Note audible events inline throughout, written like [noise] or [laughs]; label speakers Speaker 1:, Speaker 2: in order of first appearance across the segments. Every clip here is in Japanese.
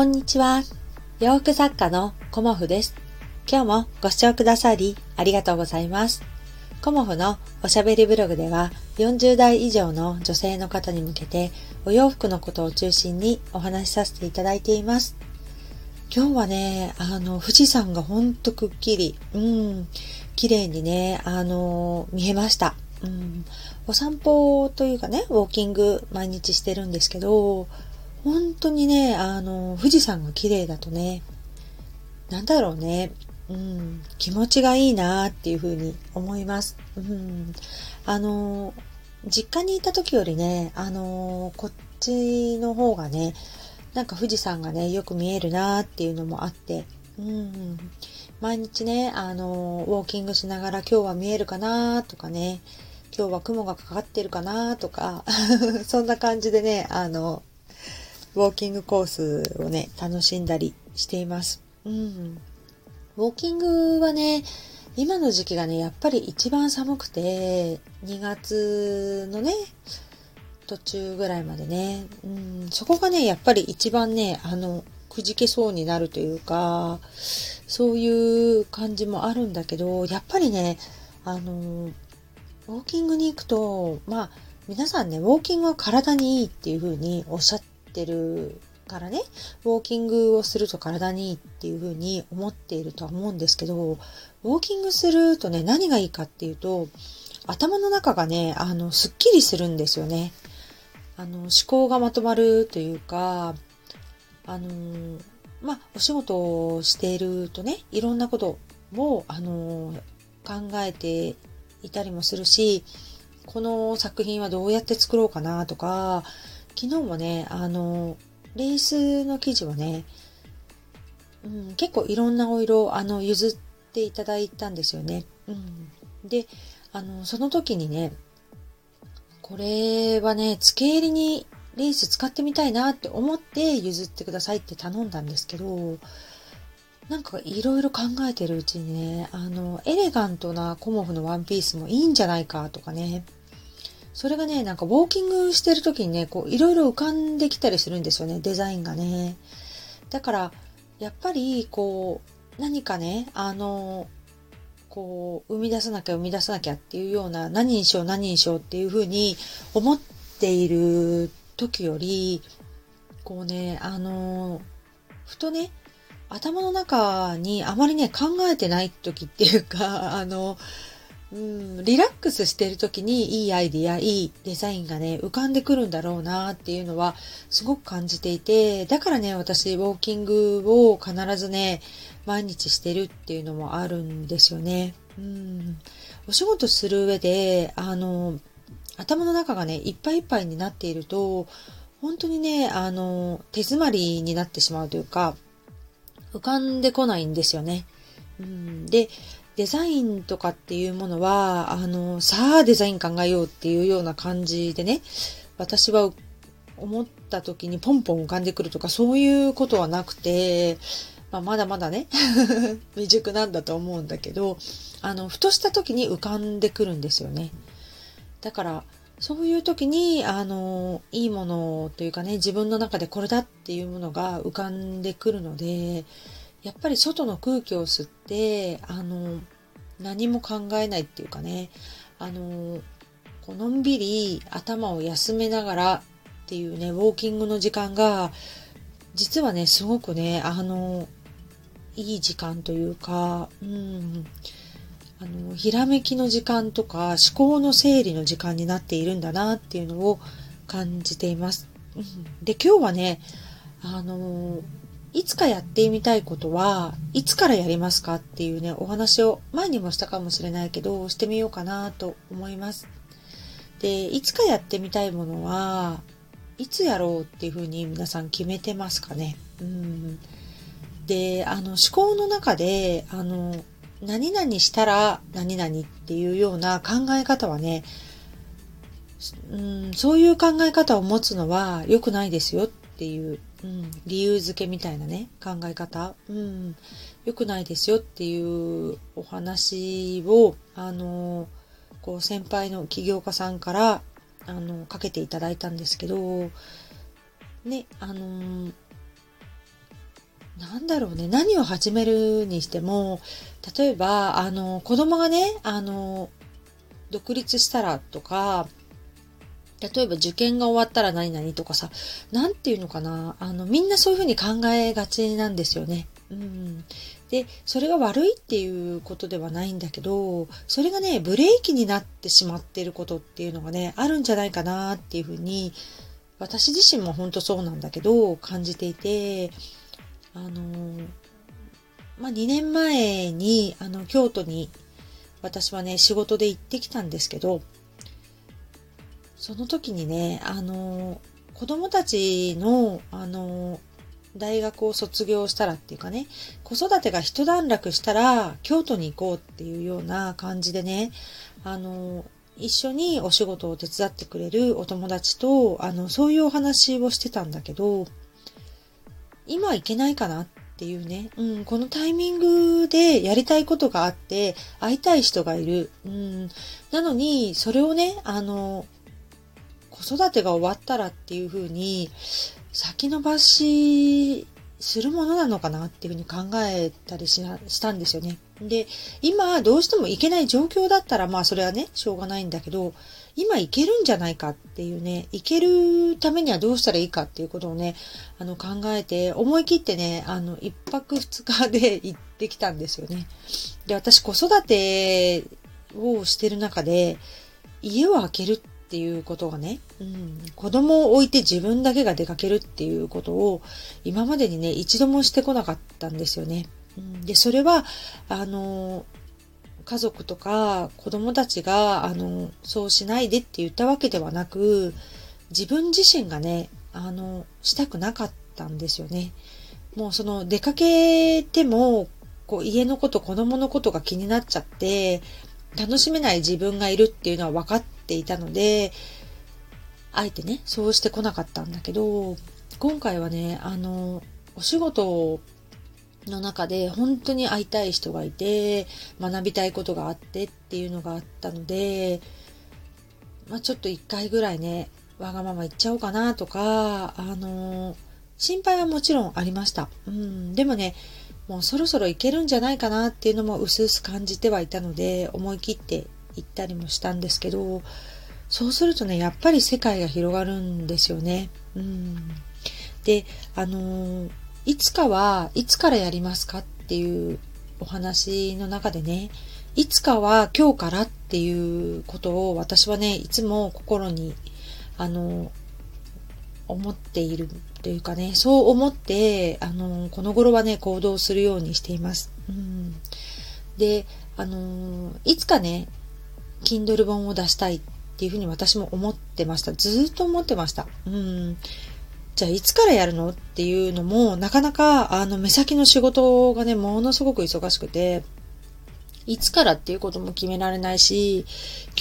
Speaker 1: こんにちは。洋服作家のコモフです。今日もご視聴くださりありがとうございます。コモフのおしゃべりブログでは40代以上の女性の方に向けてお洋服のことを中心にお話しさせていただいています。今日はね、あの、富士山がほんとくっきり、うん、綺麗にね、あの、見えました。うん、お散歩というかね、ウォーキング毎日してるんですけど、本当にね、あの、富士山が綺麗だとね、なんだろうね、うん、気持ちがいいなっていうふうに思います。うん、あの、実家にいた時よりね、あの、こっちの方がね、なんか富士山がね、よく見えるなっていうのもあって、うん、毎日ね、あの、ウォーキングしながら今日は見えるかなとかね、今日は雲がかかってるかなとか、[laughs] そんな感じでね、あの、ウォーキングコースをね、楽しんだりしています。うん。ウォーキングはね、今の時期がね、やっぱり一番寒くて、2月のね、途中ぐらいまでね、うん、そこがね、やっぱり一番ね、あの、くじけそうになるというか、そういう感じもあるんだけど、やっぱりね、あの、ウォーキングに行くと、まあ、皆さんね、ウォーキングは体にいいっていう風におっしゃっってるからね、ウォーキングをすると体にいいっていうふうに思っているとは思うんですけど、ウォーキングするとね、何がいいかっていうと、頭の中がね、あの、すっきりするんですよね。あの、思考がまとまるというか、あの、まあ、お仕事をしているとね、いろんなことを、あの、考えていたりもするし、この作品はどうやって作ろうかなとか、昨日もね、あの、レースの生地をね、うん、結構いろんなお色、あの、譲っていただいたんですよね。うん。で、あの、その時にね、これはね、付け入りにレース使ってみたいなって思って譲ってくださいって頼んだんですけど、なんかいろいろ考えてるうちにね、あの、エレガントなコモフのワンピースもいいんじゃないかとかね、それがね、なんかウォーキングしてる時にね、こういろいろ浮かんできたりするんですよね、デザインがね。だから、やっぱりこう、何かね、あの、こう、生み出さなきゃ生み出さなきゃっていうような、何にしよう何にしようっていうふうに思っている時より、こうね、あの、ふとね、頭の中にあまりね、考えてない時っていうか、あの、うん、リラックスしてる時にいいアイディア、いいデザインがね、浮かんでくるんだろうなっていうのはすごく感じていて、だからね、私、ウォーキングを必ずね、毎日してるっていうのもあるんですよね。うん。お仕事する上で、あの、頭の中がね、いっぱいいっぱいになっていると、本当にね、あの、手詰まりになってしまうというか、浮かんでこないんですよね。うん、で、デザインとかっていうものは、あの、さあデザイン考えようっていうような感じでね、私は思った時にポンポン浮かんでくるとかそういうことはなくて、まあ、まだまだね [laughs] 未熟なんだと思うんだけど、あの、ふとした時に浮かんでくるんですよね。だから、そういう時に、あの、いいものというかね、自分の中でこれだっていうものが浮かんでくるので、やっぱり外の空気を吸って、あの、何も考えないっていうかね、あの、こうのんびり頭を休めながらっていうね、ウォーキングの時間が、実はね、すごくね、あの、いい時間というか、うん、あの、ひらめきの時間とか思考の整理の時間になっているんだなっていうのを感じています。うん、で、今日はね、あの、いつかやってみたいことはいつからやりますかっていうね、お話を前にもしたかもしれないけど、してみようかなと思います。で、いつかやってみたいものはいつやろうっていうふうに皆さん決めてますかね。うん。で、あの思考の中で、あの、何々したら何々っていうような考え方はね、うん、そういう考え方を持つのは良くないですよっていううん、理由付けみたいなね、考え方、うん、良くないですよっていうお話を、あの、こう先輩の起業家さんから、あの、かけていただいたんですけど、ね、あの、なんだろうね、何を始めるにしても、例えば、あの、子供がね、あの、独立したらとか、例えば受験が終わったら何々とかさ、なんていうのかな、あの、みんなそういうふうに考えがちなんですよね。うん。で、それが悪いっていうことではないんだけど、それがね、ブレーキになってしまってることっていうのがね、あるんじゃないかなっていうふうに、私自身も本当そうなんだけど、感じていて、あの、まあ、2年前に、あの、京都に私はね、仕事で行ってきたんですけど、その時にね、あの、子供たちの、あの、大学を卒業したらっていうかね、子育てが一段落したら京都に行こうっていうような感じでね、あの、一緒にお仕事を手伝ってくれるお友達と、あの、そういうお話をしてたんだけど、今行けないかなっていうね、うん、このタイミングでやりたいことがあって、会いたい人がいる。うん、なのに、それをね、あの、子育てが終わったらっていうふうに先延ばしするものなのかなっていうふうに考えたりしたんですよね。で、今どうしても行けない状況だったらまあそれはね、しょうがないんだけど、今行けるんじゃないかっていうね、行けるためにはどうしたらいいかっていうことをね、あの考えて、思い切ってね、あの、一泊二日で [laughs] 行ってきたんですよね。で、私子育てをしてる中で、家を空けるっていうことがね、うん、子供を置いて自分だけが出かけるっていうことを今までにね、一度もしてこなかったんですよね。うん、で、それは、あの、家族とか子供たちが、あの、そうしないでって言ったわけではなく、自分自身がね、あの、したくなかったんですよね。もうその出かけても、こう家のこと、子供のことが気になっちゃって、楽しめない自分がいるっていうのは分かってていたので、あえてね、そうしてこなかったんだけど、今回はね、あの、お仕事の中で本当に会いたい人がいて、学びたいことがあってっていうのがあったので、まあ、ちょっと一回ぐらいね、わがまま言っちゃおうかなとか、あの、心配はもちろんありました。うん、でもね、もうそろそろいけるんじゃないかなっていうのも薄々感じてはいたので、思い切って行ったりもしたんですけど、そうするとね、やっぱり世界が広がるんですよね。うん。で、あの、いつかは、いつからやりますかっていうお話の中でね、いつかは今日からっていうことを私はね、いつも心に、あの、思っているというかね、そう思って、あの、この頃はね、行動するようにしています。うん、で、あの、いつかね、Kindle 本を出したいっていうふうに私も思ってました。ずっと思ってました。うん。じゃあいつからやるのっていうのも、なかなか、あの、目先の仕事がね、ものすごく忙しくて、いつからっていうことも決められないし、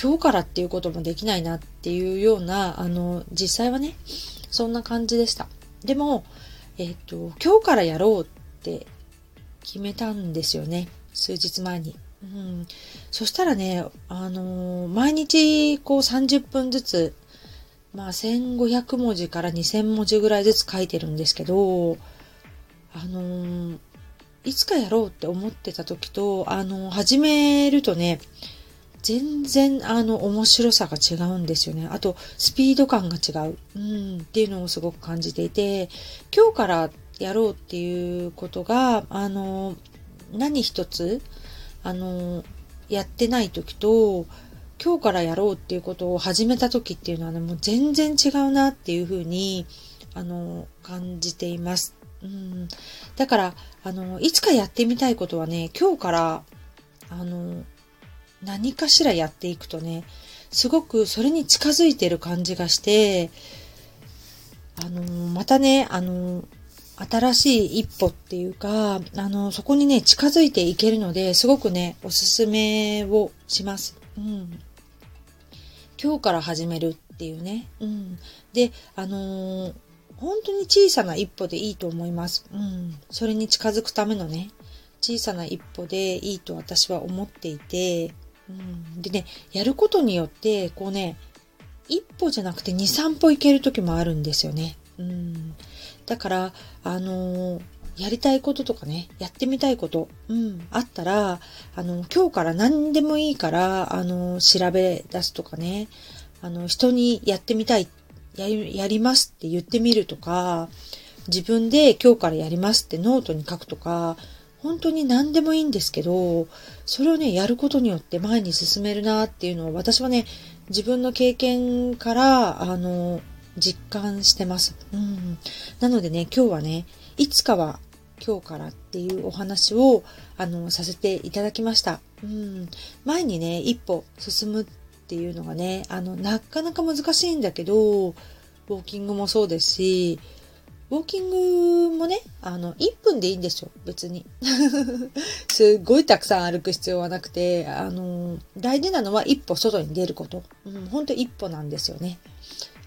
Speaker 1: 今日からっていうこともできないなっていうような、あの、実際はね、そんな感じでした。でも、えっ、と、今日からやろうって決めたんですよね。数日前に。うん、そしたらね、あのー、毎日こう30分ずつ、まあ1500文字から2000文字ぐらいずつ書いてるんですけど、あのー、いつかやろうって思ってた時と、あの始めるとね、全然あの面白さが違うんですよね。あとスピード感が違う、うん、っていうのをすごく感じていて今日からやろうっていうことがあの何一つあのやってない時と今日からやろうっていうことを始めた時っていうのはねもう全然違うなっていうふうにあの感じています。うん、だからあのいつかやってみたいことはね今日からあの何かしらやっていくとね、すごくそれに近づいてる感じがして、あのまたね、あの新しい一歩っていうか、あのそこにね、近づいていけるので、すごくね、おすすめをします。うん。今日から始めるっていうね。うん。で、あの本当に小さな一歩でいいと思います。うん。それに近づくためのね、小さな一歩でいいと私は思っていて、うん、でね、やることによって、こうね、一歩じゃなくて2、3歩行ける時もあるんですよね。うん、だから、あのー、やりたいこととかね、やってみたいこと、うん、あったら、あの、今日から何でもいいから、あの、調べ出すとかね、あの、人にやってみたい、ややりますって言ってみるとか、自分で今日からやりますってノートに書くとか、本当に何でもいいんですけど、それをね、やることによって前に進めるなっていうのを私はね、自分の経験から、あの、実感してます。うん。なのでね、今日はね、いつかは今日からっていうお話を、あの、させていただきました。うん。前にね、一歩進むっていうのがね、あの、なかなか難しいんだけど、ウォーキングもそうですし、ウォーキングもね、あの、1分でいいんですよ、別に。[laughs] すっごいたくさん歩く必要はなくて、あの、大事なのは一歩外に出ること。うん、ほんと一歩なんですよね。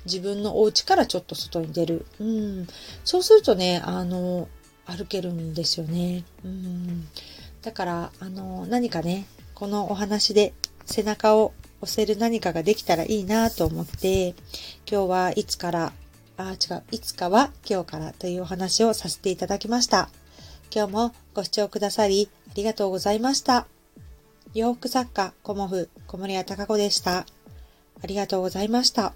Speaker 1: 自分のお家からちょっと外に出る。うん。そうするとね、あの、歩けるんですよね。うん。だから、あの、何かね、このお話で背中を押せる何かができたらいいなと思って、今日はいつからあ、違う、いつかは今日からというお話をさせていただきました。今日もご視聴くださりありがとうございました。洋服作家、コモフ、小森屋隆子でした。ありがとうございました。